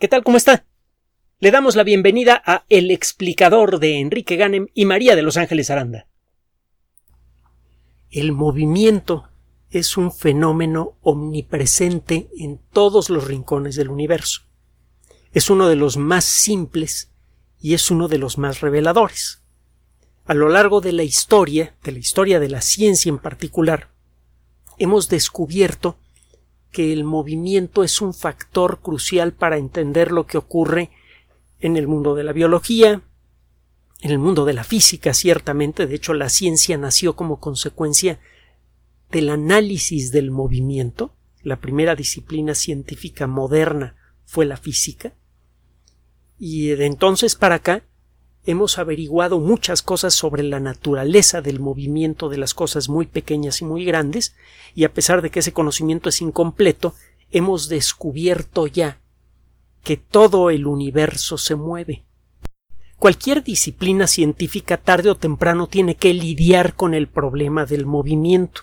¿Qué tal? ¿Cómo está? Le damos la bienvenida a El explicador de Enrique Ganem y María de Los Ángeles Aranda. El movimiento es un fenómeno omnipresente en todos los rincones del universo. Es uno de los más simples y es uno de los más reveladores. A lo largo de la historia, de la historia de la ciencia en particular, hemos descubierto que el movimiento es un factor crucial para entender lo que ocurre en el mundo de la biología, en el mundo de la física, ciertamente. De hecho, la ciencia nació como consecuencia del análisis del movimiento. La primera disciplina científica moderna fue la física. Y de entonces para acá hemos averiguado muchas cosas sobre la naturaleza del movimiento de las cosas muy pequeñas y muy grandes, y a pesar de que ese conocimiento es incompleto, hemos descubierto ya que todo el universo se mueve. Cualquier disciplina científica tarde o temprano tiene que lidiar con el problema del movimiento.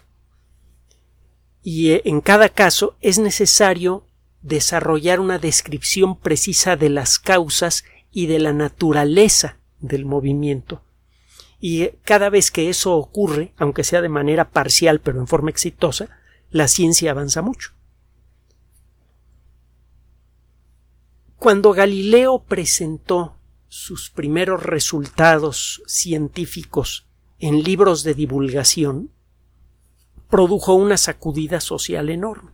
Y eh, en cada caso es necesario desarrollar una descripción precisa de las causas y de la naturaleza del movimiento. Y cada vez que eso ocurre, aunque sea de manera parcial pero en forma exitosa, la ciencia avanza mucho. Cuando Galileo presentó sus primeros resultados científicos en libros de divulgación, produjo una sacudida social enorme,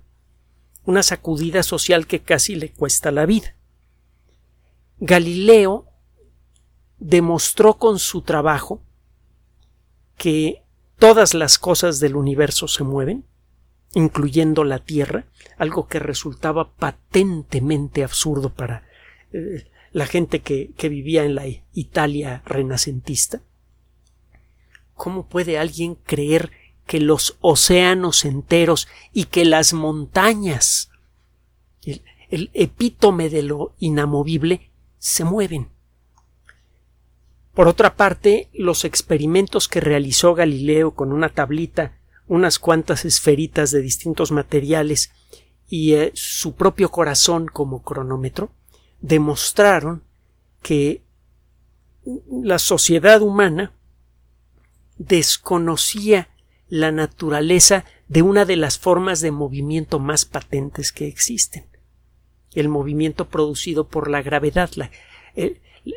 una sacudida social que casi le cuesta la vida. Galileo demostró con su trabajo que todas las cosas del universo se mueven, incluyendo la Tierra, algo que resultaba patentemente absurdo para eh, la gente que, vivía en la Italia renacentista. ¿Cómo puede alguien creer que los océanos enteros y que las montañas, el epítome de lo inamovible, se mueven? Por otra parte, los experimentos que realizó Galileo con una tablita, unas cuantas esferitas de distintos materiales y eh, su propio corazón como cronómetro, demostraron que la sociedad humana desconocía la naturaleza de una de las formas de movimiento más patentes que existen el movimiento producido por la gravedad la,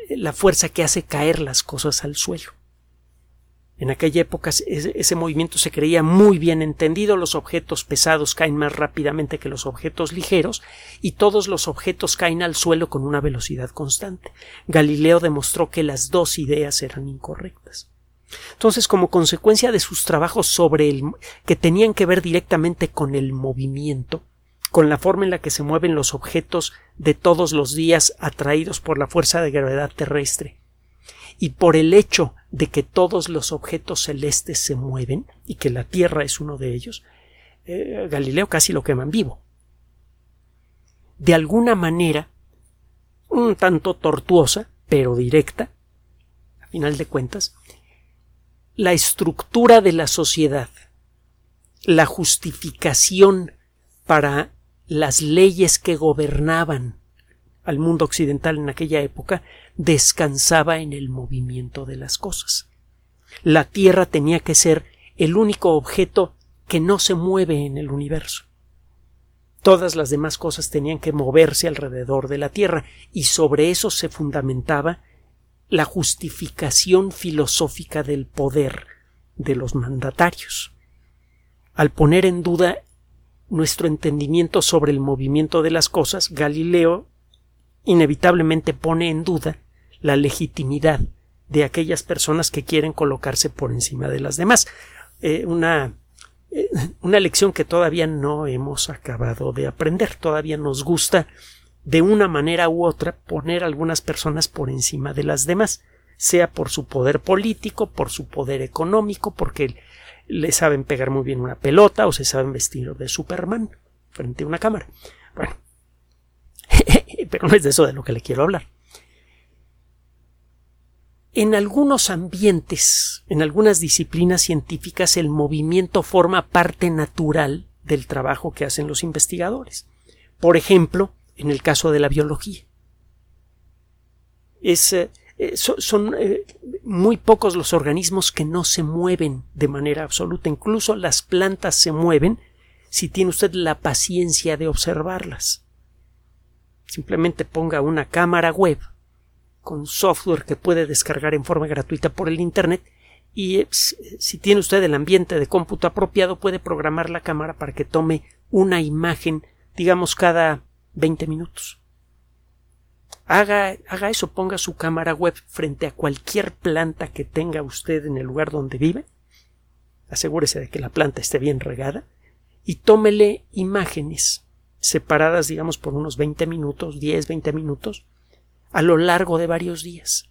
la fuerza que hace caer las cosas al suelo. En aquella época ese movimiento se creía muy bien entendido, los objetos pesados caen más rápidamente que los objetos ligeros y todos los objetos caen al suelo con una velocidad constante. Galileo demostró que las dos ideas eran incorrectas. Entonces, como consecuencia de sus trabajos sobre el que tenían que ver directamente con el movimiento, con la forma en la que se mueven los objetos de todos los días atraídos por la fuerza de gravedad terrestre y por el hecho de que todos los objetos celestes se mueven y que la Tierra es uno de ellos, eh, Galileo casi lo queman vivo. De alguna manera, un tanto tortuosa, pero directa, a final de cuentas, la estructura de la sociedad, la justificación para las leyes que gobernaban al mundo occidental en aquella época descansaba en el movimiento de las cosas. La Tierra tenía que ser el único objeto que no se mueve en el universo. Todas las demás cosas tenían que moverse alrededor de la Tierra y sobre eso se fundamentaba la justificación filosófica del poder de los mandatarios. Al poner en duda nuestro entendimiento sobre el movimiento de las cosas, Galileo inevitablemente pone en duda la legitimidad de aquellas personas que quieren colocarse por encima de las demás. Eh, una, eh, una lección que todavía no hemos acabado de aprender. Todavía nos gusta de una manera u otra poner algunas personas por encima de las demás, sea por su poder político, por su poder económico, porque le saben pegar muy bien una pelota o se saben vestir de Superman frente a una cámara. Bueno, pero no es de eso de lo que le quiero hablar. En algunos ambientes, en algunas disciplinas científicas, el movimiento forma parte natural del trabajo que hacen los investigadores. Por ejemplo, en el caso de la biología. Es, eh, eh, son eh, muy pocos los organismos que no se mueven de manera absoluta. Incluso las plantas se mueven si tiene usted la paciencia de observarlas. Simplemente ponga una cámara web con software que puede descargar en forma gratuita por el Internet y si tiene usted el ambiente de cómputo apropiado puede programar la cámara para que tome una imagen digamos cada 20 minutos. Haga, eso, ponga su cámara web frente a cualquier planta que tenga usted en el lugar donde vive. Asegúrese de que la planta esté bien regada y tómele imágenes separadas, digamos, por unos 20 minutos, 10, 20 minutos, a lo largo de varios días.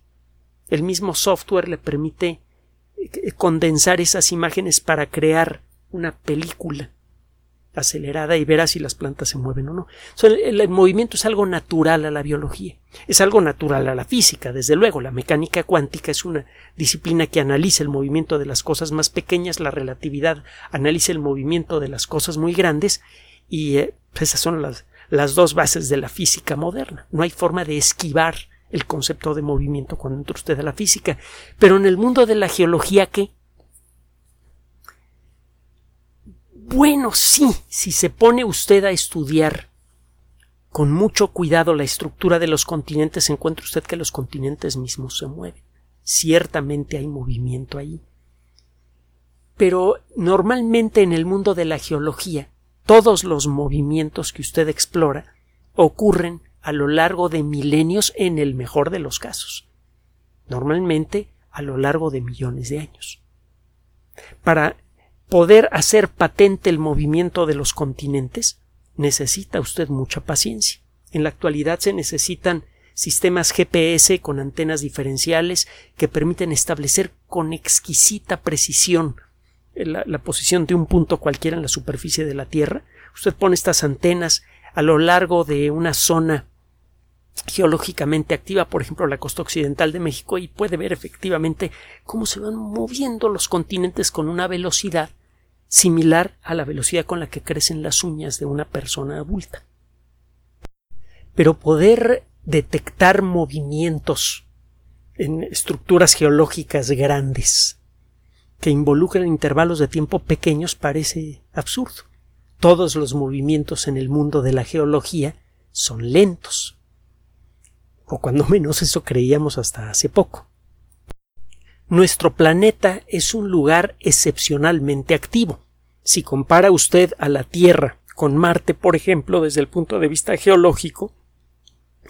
El mismo software le permite eh, condensar esas imágenes para crear una película acelerada y verá si las plantas se mueven o no. el, movimiento es algo natural a la biología, es algo natural a la física, desde luego. La mecánica cuántica es una disciplina que analiza el movimiento de las cosas más pequeñas, la relatividad analiza el movimiento de las cosas muy grandes y eh, esas son las, las dos bases de la física moderna. No hay forma de esquivar el concepto de movimiento cuando entra usted a la física. Pero en el mundo de la geología, ¿qué? Bueno, sí, si se pone usted a estudiar con mucho cuidado la estructura de los continentes, encuentra usted que los continentes mismos se mueven. Ciertamente hay movimiento ahí. Pero normalmente en el mundo de la geología, todos los movimientos que usted explora ocurren a lo largo de milenios en el mejor de los casos. Normalmente a lo largo de millones de años. Para poder hacer patente el movimiento de los continentes, necesita usted mucha paciencia. En la actualidad se necesitan sistemas GPS con antenas diferenciales que permiten establecer con exquisita precisión la, la, posición de un punto cualquiera en la superficie de la Tierra. Usted pone estas antenas a lo largo de una zona geológicamente activa, por ejemplo, la costa occidental de México, y puede ver efectivamente cómo se van moviendo los continentes con una velocidad similar a la velocidad con la que crecen las uñas de una persona adulta. Pero poder detectar movimientos en estructuras geológicas grandes que involucran intervalos de tiempo pequeños parece absurdo. Todos los movimientos en el mundo de la geología son lentos. O cuando menos eso creíamos hasta hace poco. Nuestro planeta es un lugar excepcionalmente activo. Si compara usted a la Tierra con Marte, por ejemplo, desde el punto de vista geológico,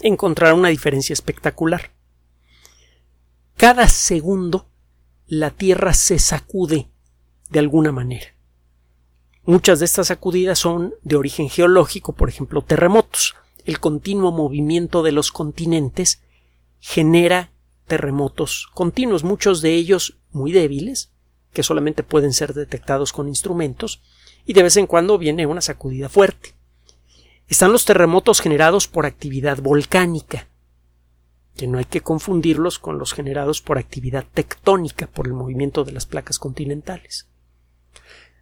encontrará una diferencia espectacular. Cada segundo la Tierra se sacude de alguna manera. Muchas de estas sacudidas son de origen geológico, por ejemplo, terremotos. El continuo movimiento de los continentes genera terremotos continuos, muchos de ellos muy débiles, que solamente pueden ser detectados con instrumentos, y de vez en cuando viene una sacudida fuerte. Están los terremotos generados por actividad volcánica, que no hay que confundirlos con los generados por actividad tectónica, por el movimiento de las placas continentales.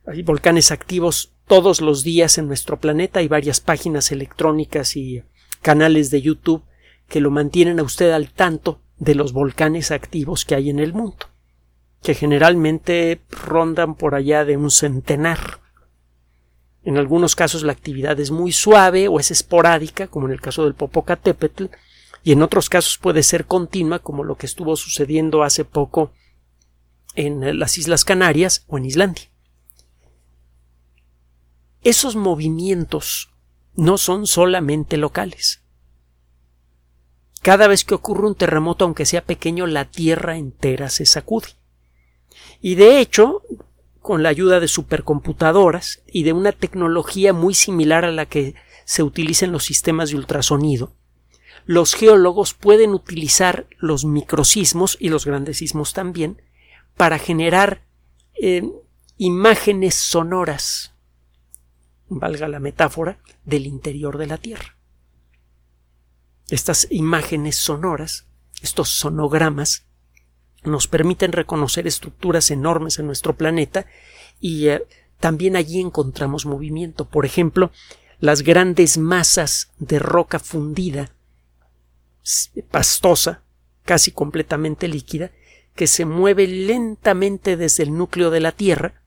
Hay volcanes activos todos los días en nuestro planeta, hay varias páginas electrónicas y canales de YouTube que lo mantienen a usted al tanto de los volcanes activos que hay en el mundo, que generalmente rondan por allá de un centenar. En algunos casos la actividad es muy suave o es esporádica, como en el caso del Popocatépetl, y en otros casos puede ser continua, como lo que estuvo sucediendo hace poco en las Islas Canarias o en Islandia. Esos movimientos no son solamente locales. Cada vez que ocurre un terremoto, aunque sea pequeño, la Tierra entera se sacude. Y de hecho, con la ayuda de supercomputadoras y de una tecnología muy similar a la que se utiliza en los sistemas de ultrasonido, los geólogos pueden utilizar los microsismos y los grandes sismos también para generar eh, imágenes sonoras, valga la metáfora, del interior de la Tierra estas imágenes sonoras, estos sonogramas, nos permiten reconocer estructuras enormes en nuestro planeta y eh, también allí encontramos movimiento. Por ejemplo, las grandes masas de roca fundida, pastosa, casi completamente líquida, que se mueve lentamente desde el núcleo de la Tierra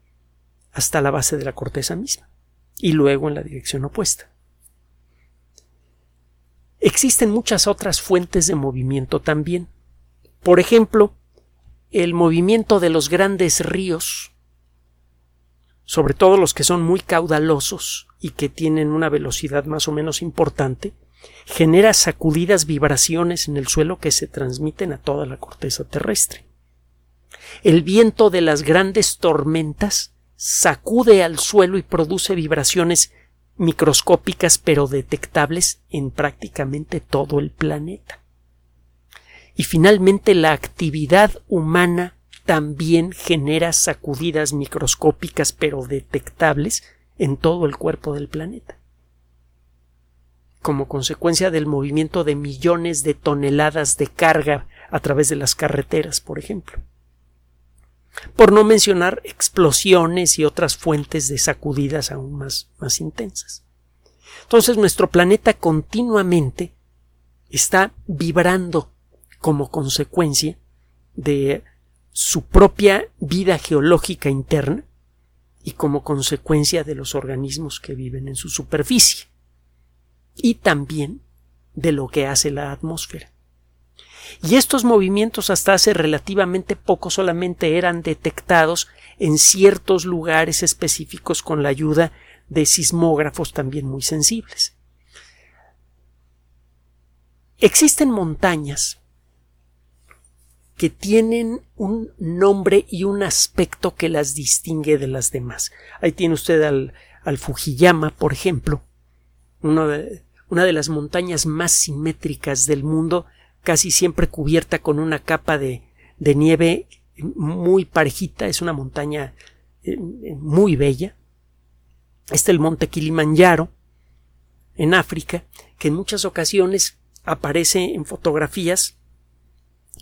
hasta la base de la corteza misma, y luego en la dirección opuesta. Existen muchas otras fuentes de movimiento también. Por ejemplo, el movimiento de los grandes ríos, sobre todo los que son muy caudalosos y que tienen una velocidad más o menos importante, genera sacudidas vibraciones en el suelo que se transmiten a toda la corteza terrestre. El viento de las grandes tormentas sacude al suelo y produce vibraciones microscópicas pero detectables en prácticamente todo el planeta. Y finalmente la actividad humana también genera sacudidas microscópicas pero detectables en todo el cuerpo del planeta. Como consecuencia del movimiento de millones de toneladas de carga a través de las carreteras, por ejemplo por no mencionar explosiones y otras fuentes de sacudidas aún más, más intensas. Entonces nuestro planeta continuamente está vibrando como consecuencia de su propia vida geológica interna y como consecuencia de los organismos que viven en su superficie y también de lo que hace la atmósfera. Y estos movimientos hasta hace relativamente poco solamente eran detectados en ciertos lugares específicos con la ayuda de sismógrafos también muy sensibles. Existen montañas que tienen un nombre y un aspecto que las distingue de las demás. Ahí tiene usted al, Fujiyama, por ejemplo, una de las montañas más simétricas del mundo, casi siempre cubierta con una capa de, de nieve muy parejita, es una montaña eh, muy bella. Está el monte Kilimanjaro, en África, que en muchas ocasiones aparece en fotografías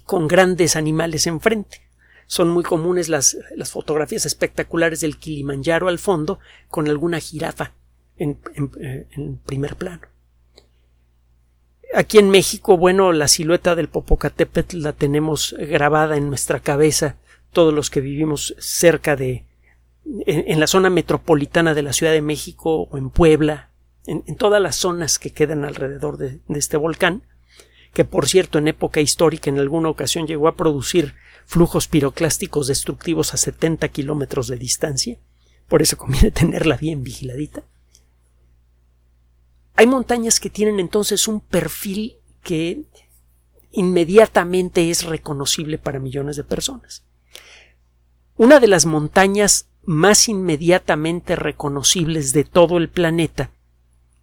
con grandes animales enfrente. Son muy comunes las, las fotografías espectaculares del Kilimanjaro al fondo con alguna jirafa en, en eh, primer plano. Aquí en México, bueno, la silueta del Popocatépetl la tenemos grabada en nuestra cabeza todos los que vivimos cerca de en, la zona metropolitana de la Ciudad de México o en Puebla, en, todas las zonas que quedan alrededor de, este volcán, que por cierto en época histórica en alguna ocasión llegó a producir flujos piroclásticos destructivos a 70 kilómetros de distancia, por eso conviene tenerla bien vigiladita. Hay montañas que tienen entonces un perfil que inmediatamente es reconocible para millones de personas. Una de las montañas más inmediatamente reconocibles de todo el planeta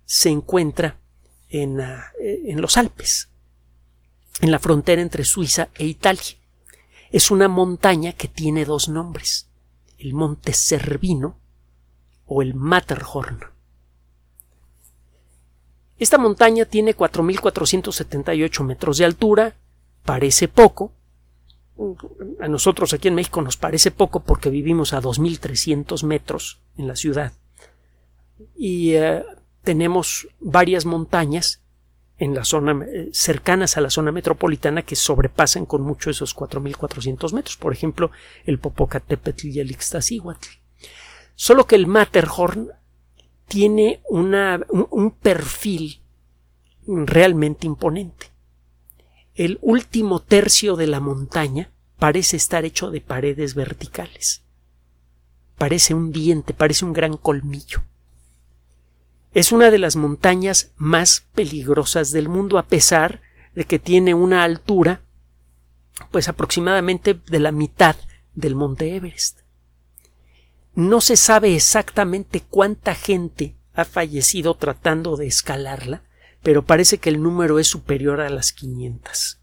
se encuentra en, ah, en, los Alpes, en la frontera entre Suiza e Italia. Es una montaña que tiene dos nombres, el monte Cervino o el Matterhorn. Esta montaña tiene 4.478 metros de altura, parece poco. A nosotros aquí en México nos parece poco porque vivimos a 2.300 metros en la ciudad. Y eh, tenemos varias montañas en la zona eh, cercanas a la zona metropolitana que sobrepasan con mucho esos 4.400 metros. Por ejemplo, el Popocatépetl y el Ixtaccíhuatl. Solo que el Matterhorn tiene una, un, perfil realmente imponente. El último tercio de la montaña parece estar hecho de paredes verticales. Parece un diente, parece un gran colmillo. Es una de las montañas más peligrosas del mundo, a pesar de que tiene una altura, pues aproximadamente de la mitad del monte Everest. No se sabe exactamente cuánta gente ha fallecido tratando de escalarla, pero parece que el número es superior a las 500.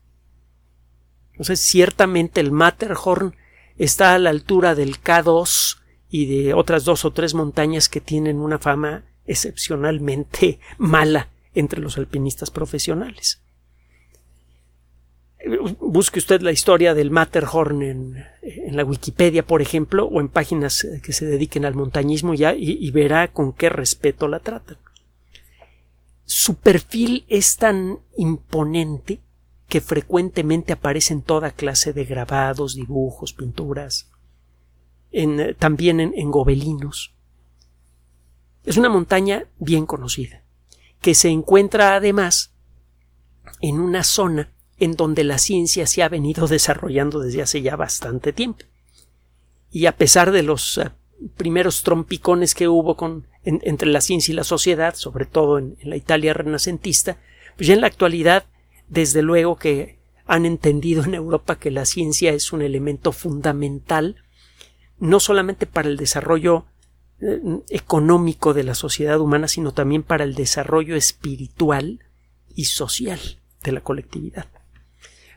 Entonces, ciertamente el Matterhorn está a la altura del K2 y de otras dos o tres montañas que tienen una fama excepcionalmente mala entre los alpinistas profesionales busque usted la historia del Matterhorn en, la Wikipedia, por ejemplo, o en páginas que se dediquen al montañismo ya y, verá con qué respeto la tratan. Su perfil es tan imponente que frecuentemente aparece en toda clase de grabados, dibujos, pinturas, en, también en, en gobelinos. Es una montaña bien conocida, que se encuentra además en una zona en donde la ciencia se ha venido desarrollando desde hace ya bastante tiempo. Y a pesar de los eh, primeros trompicones que hubo con, entre la ciencia y la sociedad, sobre todo en, la Italia renacentista, pues ya en la actualidad, desde luego que han entendido en Europa que la ciencia es un elemento fundamental, no solamente para el desarrollo eh, económico de la sociedad humana, sino también para el desarrollo espiritual y social de la colectividad.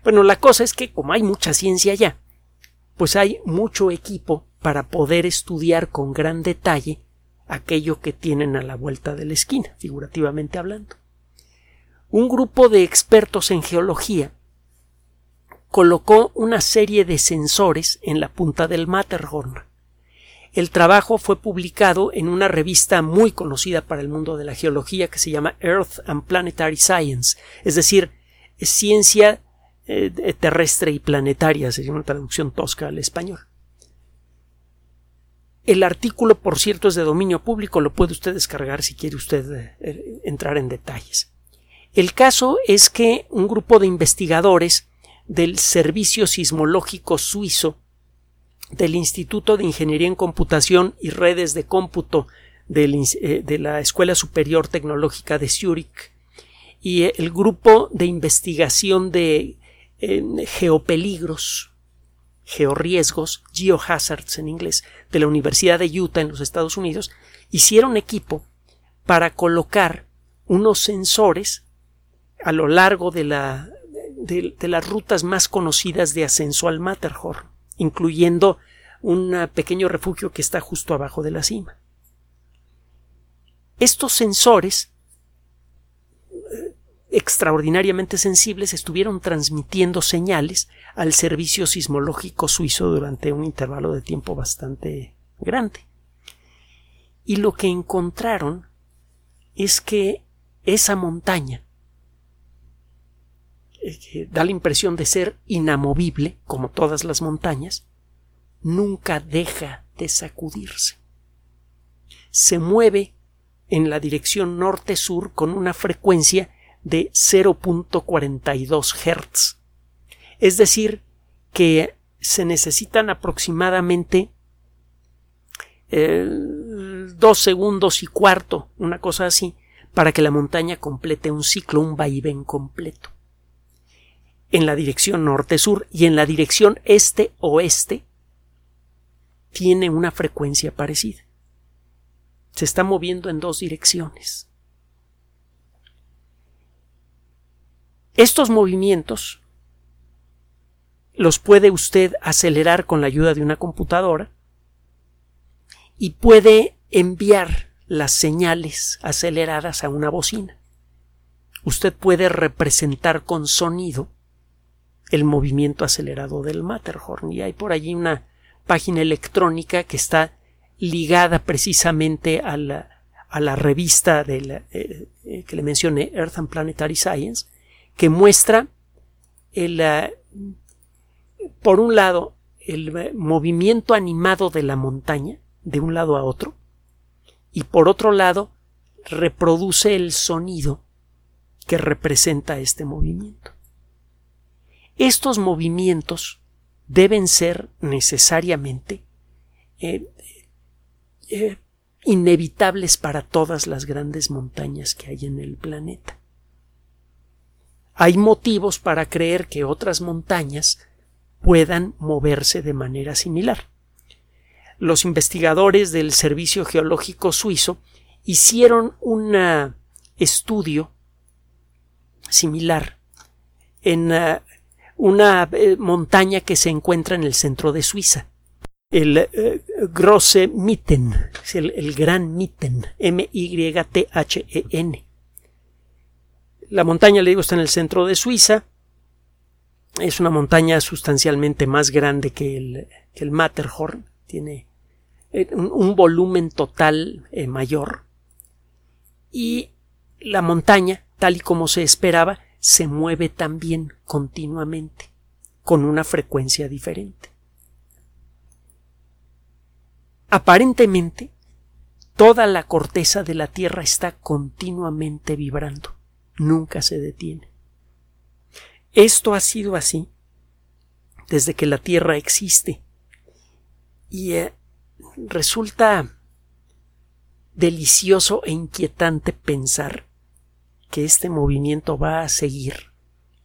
Bueno, la cosa es que como hay mucha ciencia ya, pues hay mucho equipo para poder estudiar con gran detalle aquello que tienen a la vuelta de la esquina, figurativamente hablando. Un grupo de expertos en geología colocó una serie de sensores en la punta del Matterhorn. El trabajo fue publicado en una revista muy conocida para el mundo de la geología que se llama Earth and Planetary Science, es decir, ciencia eh, terrestre y planetaria, sería una traducción tosca al español. El artículo, por cierto, es de dominio público, lo puede usted descargar si quiere usted eh, entrar en detalles. El caso es que un grupo de investigadores del Servicio Sismológico Suizo, del Instituto de Ingeniería en Computación y Redes de Cómputo eh, de la Escuela Superior Tecnológica de Zúrich y el grupo de investigación de eh, geopeligros georriesgos, geohazards en inglés, de la Universidad de Utah en los Estados Unidos, hicieron equipo para colocar unos sensores a lo largo de, de, las rutas más conocidas de ascenso al Matterhorn, incluyendo un pequeño refugio que está justo abajo de la cima. Estos sensores extraordinariamente sensibles estuvieron transmitiendo señales al servicio sismológico suizo durante un intervalo de tiempo bastante grande. Y lo que encontraron es que esa montaña eh, que da la impresión de ser inamovible, como todas las montañas, nunca deja de sacudirse. Se mueve en la dirección norte-sur con una frecuencia de 0.42 Hz. Es decir, que se necesitan aproximadamente eh, dos segundos y cuarto, una cosa así, para que la montaña complete un ciclo, un vaivén completo. En la dirección norte-sur y en la dirección este-oeste tiene una frecuencia parecida. Se está moviendo en dos direcciones. Estos movimientos los puede usted acelerar con la ayuda de una computadora y puede enviar las señales aceleradas a una bocina. Usted puede representar con sonido el movimiento acelerado del Matterhorn y hay por allí una página electrónica que está ligada precisamente a la, a la revista de eh, eh, que le mencioné, Earth and Planetary Science, que muestra el, eh, por un lado el movimiento animado de la montaña de un lado a otro y por otro lado reproduce el sonido que representa este movimiento. Estos movimientos deben ser necesariamente eh, eh, inevitables para todas las grandes montañas que hay en el planeta hay motivos para creer que otras montañas puedan moverse de manera similar. Los investigadores del Servicio Geológico Suizo hicieron un estudio similar en uh, una eh, montaña que se encuentra en el centro de Suiza, el eh, Grosse Mitten, el, el Gran Mitten, M-Y-T-H-E-N. La montaña, le digo, está en el centro de Suiza. Es una montaña sustancialmente más grande que el, Matterhorn. Tiene eh, un, volumen total eh, mayor. Y la montaña, tal y como se esperaba, se mueve también continuamente, con una frecuencia diferente. Aparentemente, toda la corteza de la Tierra está continuamente vibrando, nunca se detiene. Esto ha sido así desde que la Tierra existe y eh, resulta delicioso e inquietante pensar que este movimiento va a seguir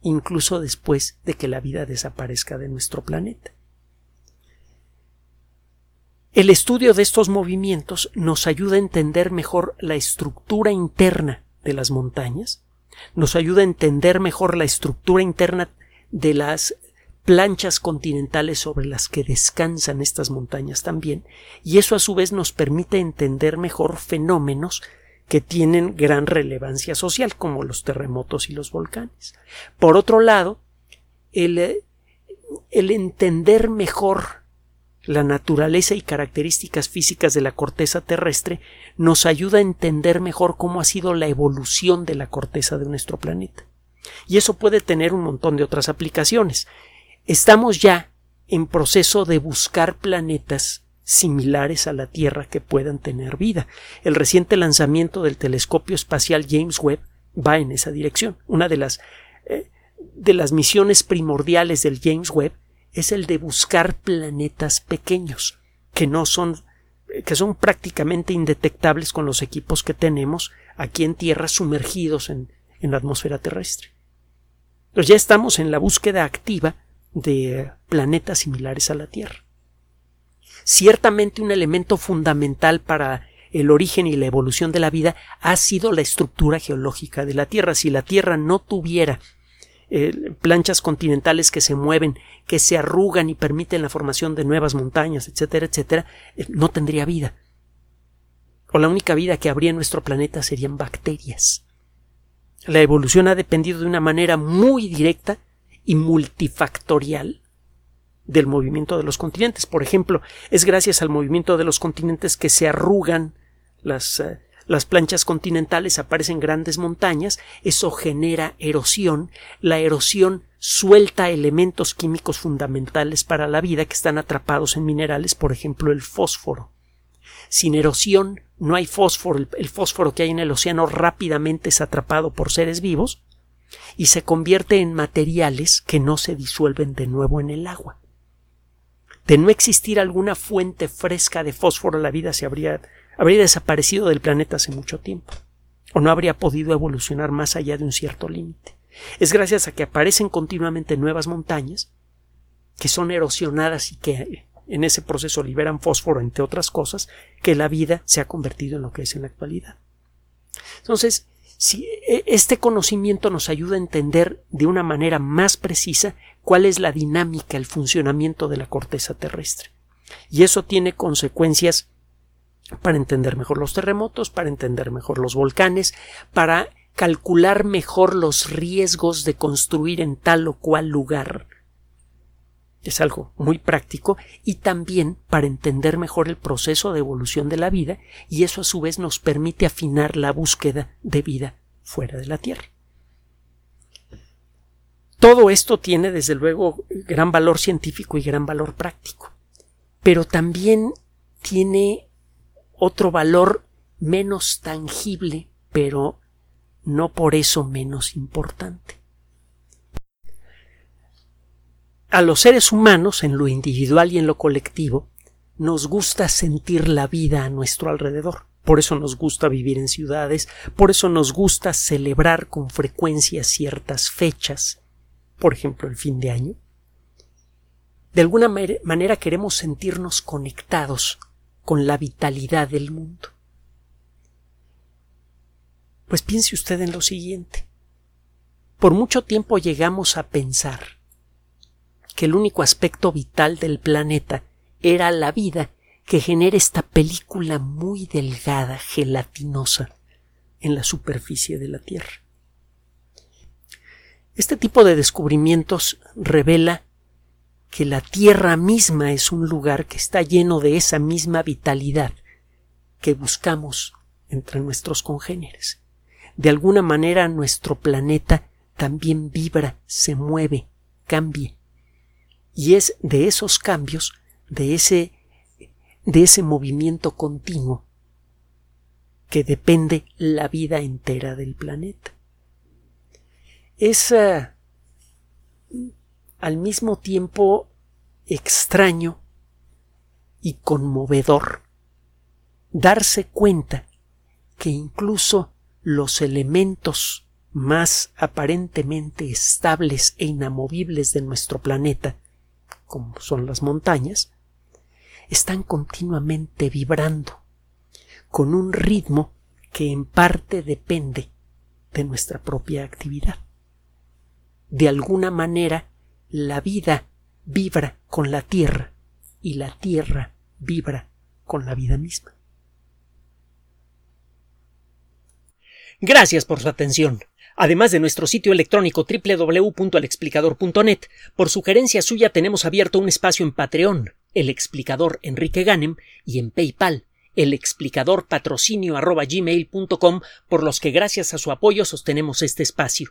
incluso después de que la vida desaparezca de nuestro planeta. El estudio de estos movimientos nos ayuda a entender mejor la estructura interna de las montañas, nos ayuda a entender mejor la estructura interna de las planchas continentales sobre las que descansan estas montañas también, y eso a su vez nos permite entender mejor fenómenos que tienen gran relevancia social, como los terremotos y los volcanes. Por otro lado, el, el entender mejor la naturaleza y características físicas de la corteza terrestre nos ayuda a entender mejor cómo ha sido la evolución de la corteza de nuestro planeta. Y eso puede tener un montón de otras aplicaciones. Estamos ya en proceso de buscar planetas similares a la Tierra que puedan tener vida. El reciente lanzamiento del telescopio espacial James Webb va en esa dirección. Una de las eh, de las misiones primordiales del James Webb es el de buscar planetas pequeños que no son que son prácticamente indetectables con los equipos que tenemos aquí en Tierra sumergidos en, en la atmósfera terrestre. Pues ya estamos en la búsqueda activa de planetas similares a la Tierra. Ciertamente un elemento fundamental para el origen y la evolución de la vida ha sido la estructura geológica de la Tierra. Si la Tierra no tuviera eh, planchas continentales que se mueven, que se arrugan y permiten la formación de nuevas montañas, etcétera, etcétera, eh, no tendría vida. O la única vida que habría en nuestro planeta serían bacterias. La evolución ha dependido de una manera muy directa y multifactorial del movimiento de los continentes. Por ejemplo, es gracias al movimiento de los continentes que se arrugan las, eh, las planchas continentales aparecen grandes montañas, eso genera erosión, la erosión suelta elementos químicos fundamentales para la vida que están atrapados en minerales, por ejemplo el fósforo. Sin erosión no hay fósforo, el, fósforo que hay en el océano rápidamente es atrapado por seres vivos y se convierte en materiales que no se disuelven de nuevo en el agua. De no existir alguna fuente fresca de fósforo, la vida se habría habría desaparecido del planeta hace mucho tiempo, o no habría podido evolucionar más allá de un cierto límite. Es gracias a que aparecen continuamente nuevas montañas, que son erosionadas y que en ese proceso liberan fósforo, entre otras cosas, que la vida se ha convertido en lo que es en la actualidad. Entonces, si e, este conocimiento nos ayuda a entender de una manera más precisa cuál es la dinámica, el funcionamiento de la corteza terrestre. Y eso tiene consecuencias para entender mejor los terremotos, para entender mejor los volcanes, para calcular mejor los riesgos de construir en tal o cual lugar. Es algo muy práctico y también para entender mejor el proceso de evolución de la vida y eso a su vez nos permite afinar la búsqueda de vida fuera de la Tierra. Todo esto tiene desde luego gran valor científico y gran valor práctico, pero también tiene otro valor menos tangible, pero no por eso menos importante. A los seres humanos, en lo individual y en lo colectivo, nos gusta sentir la vida a nuestro alrededor. Por eso nos gusta vivir en ciudades, por eso nos gusta celebrar con frecuencia ciertas fechas, por ejemplo el fin de año. De alguna manera queremos sentirnos conectados con la vitalidad del mundo. Pues piense usted en lo siguiente. Por mucho tiempo llegamos a pensar que el único aspecto vital del planeta era la vida que genera esta película muy delgada, gelatinosa, en la superficie de la Tierra. Este tipo de descubrimientos revela que la Tierra misma es un lugar que está lleno de esa misma vitalidad que buscamos entre nuestros congéneres. De alguna manera nuestro planeta también vibra, se mueve, cambia. Y es de esos cambios, de ese, de ese movimiento continuo, que depende la vida entera del planeta. Es ah, al mismo tiempo extraño y conmovedor darse cuenta que incluso los elementos más aparentemente estables e inamovibles de nuestro planeta, como son las montañas, están continuamente vibrando con un ritmo que en parte depende de nuestra propia actividad. De alguna manera, la vida vibra con la tierra y la tierra vibra con la vida misma. Gracias por su atención. Además de nuestro sitio electrónico www.alexplicador.net, por sugerencia suya tenemos abierto un espacio en Patreon, el explicador Enrique Ganem, y en PayPal, el explicador patrocinio por los que gracias a su apoyo sostenemos este espacio.